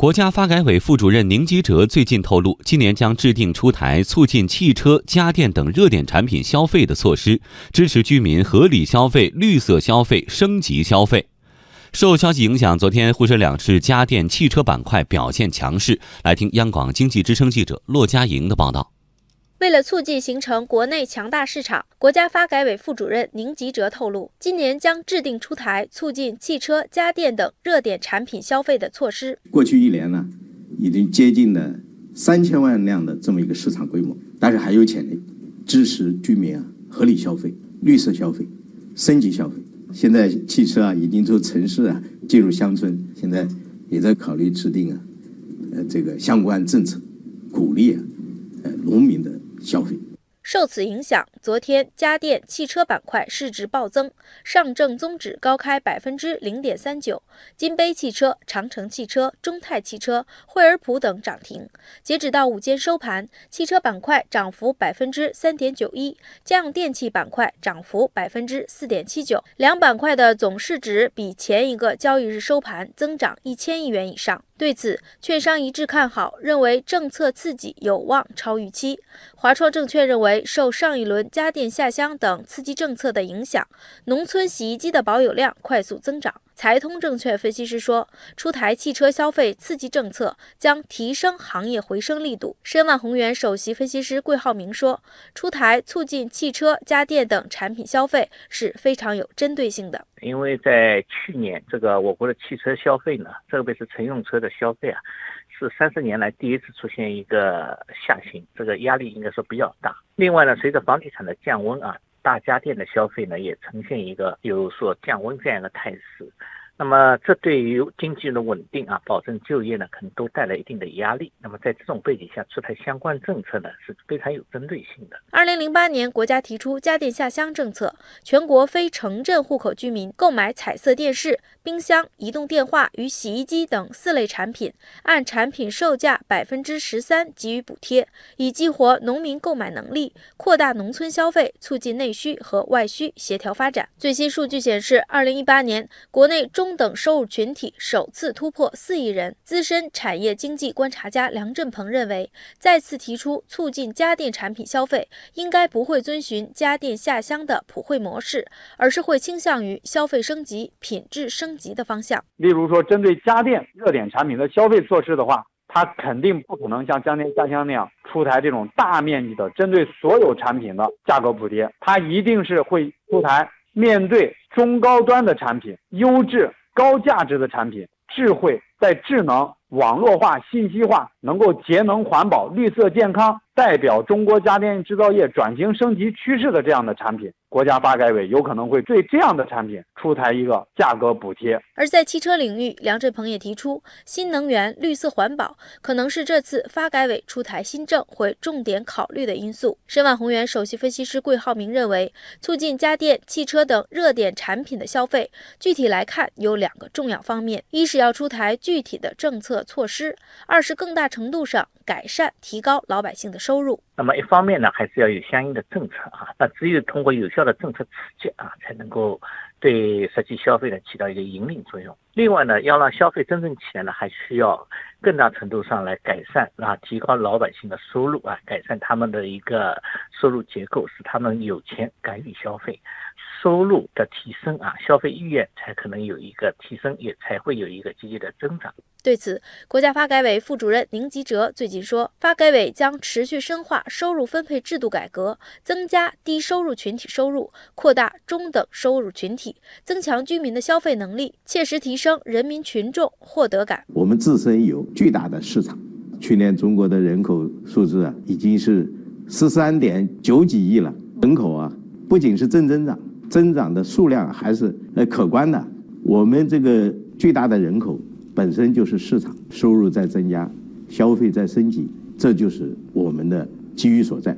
国家发改委副主任宁吉喆最近透露，今年将制定出台促进汽车、家电等热点产品消费的措施，支持居民合理消费、绿色消费、升级消费。受消息影响，昨天沪深两市家电、汽车板块表现强势。来听央广经济之声记者骆佳莹的报道。为了促进形成国内强大市场，国家发改委副主任宁吉喆透露，今年将制定出台促进汽车、家电等热点产品消费的措施。过去一年呢，已经接近了三千万辆的这么一个市场规模，但是还有潜力，支持居民啊合理消费、绿色消费、升级消费。现在汽车啊已经从城市啊进入乡村，现在也在考虑制定啊，呃这个相关政策，鼓励啊，呃农民的。受此影响，昨天家电、汽车板块市值暴增，上证综指高开百分之零点三九，金杯汽车、长城汽车、中泰汽车、惠而浦等涨停。截止到午间收盘，汽车板块涨幅百分之三点九一，家用电器板块涨幅百分之四点七九，两板块的总市值比前一个交易日收盘增长一千亿元以上。对此，券商一致看好，认为政策刺激有望超预期。华创证券认为，受上一轮家电下乡等刺激政策的影响，农村洗衣机的保有量快速增长。财通证券分析师说，出台汽车消费刺激政策将提升行业回升力度。申万宏源首席分析师桂浩明说，出台促进汽车、家电等产品消费是非常有针对性的。因为在去年，这个我国的汽车消费呢，特别是乘用车的消费啊，是三十年来第一次出现一个下行，这个压力应该说比较大。另外呢，随着房地产的降温啊。大家电的消费呢，也呈现一个有所降温这样一个态势。那么，这对于经济的稳定啊，保证就业呢，可能都带来一定的压力。那么，在这种背景下，出台相关政策呢，是非常有针对性的。二零零八年，国家提出家电下乡政策，全国非城镇户口居民购买彩色电视、冰箱、移动电话与洗衣机等四类产品，按产品售价百分之十三给予补贴，以激活农民购买能力，扩大农村消费，促进内需和外需协调发展。最新数据显示，二零一八年国内中中等收入群体首次突破四亿人。资深产业经济观察家梁振鹏认为，再次提出促进家电产品消费，应该不会遵循家电下乡的普惠模式，而是会倾向于消费升级、品质升级的方向。例如说，针对家电热点产品的消费措施的话，它肯定不可能像家电下乡那样出台这种大面积的针对所有产品的价格补贴，它一定是会出台面对中高端的产品优质。高价值的产品，智慧在智能、网络化、信息化，能够节能环保、绿色健康。代表中国家电制造业转型升级趋势的这样的产品，国家发改委有可能会对这样的产品出台一个价格补贴。而在汽车领域，梁振鹏也提出，新能源、绿色环保可能是这次发改委出台新政会重点考虑的因素。申万宏源首席分析师桂浩明认为，促进家电、汽车等热点产品的消费，具体来看有两个重要方面：一是要出台具体的政策措施；二是更大程度上改善、提高老百姓的收。入，那么一方面呢，还是要有相应的政策啊，那只有通过有效的政策刺激啊，才能够对实际消费呢起到一个引领作用。另外呢，要让消费真正起来呢，还需要更大程度上来改善啊，提高老百姓的收入啊，改善他们的一个收入结构，使他们有钱敢于消费。收入的提升啊，消费意愿才可能有一个提升，也才会有一个积极的增长。对此，国家发改委副主任宁吉喆最近说，发改委将持续深化收入分配制度改革，增加低收入群体收入，扩大中等收入群体增强居民的消费能力，切实提升人民群众获得感。我们自身有巨大的市场，去年中国的人口数字啊，已经是十三点九几亿了，人口啊，不仅是正增长。增长的数量还是呃可观的，我们这个巨大的人口本身就是市场，收入在增加，消费在升级，这就是我们的机遇所在。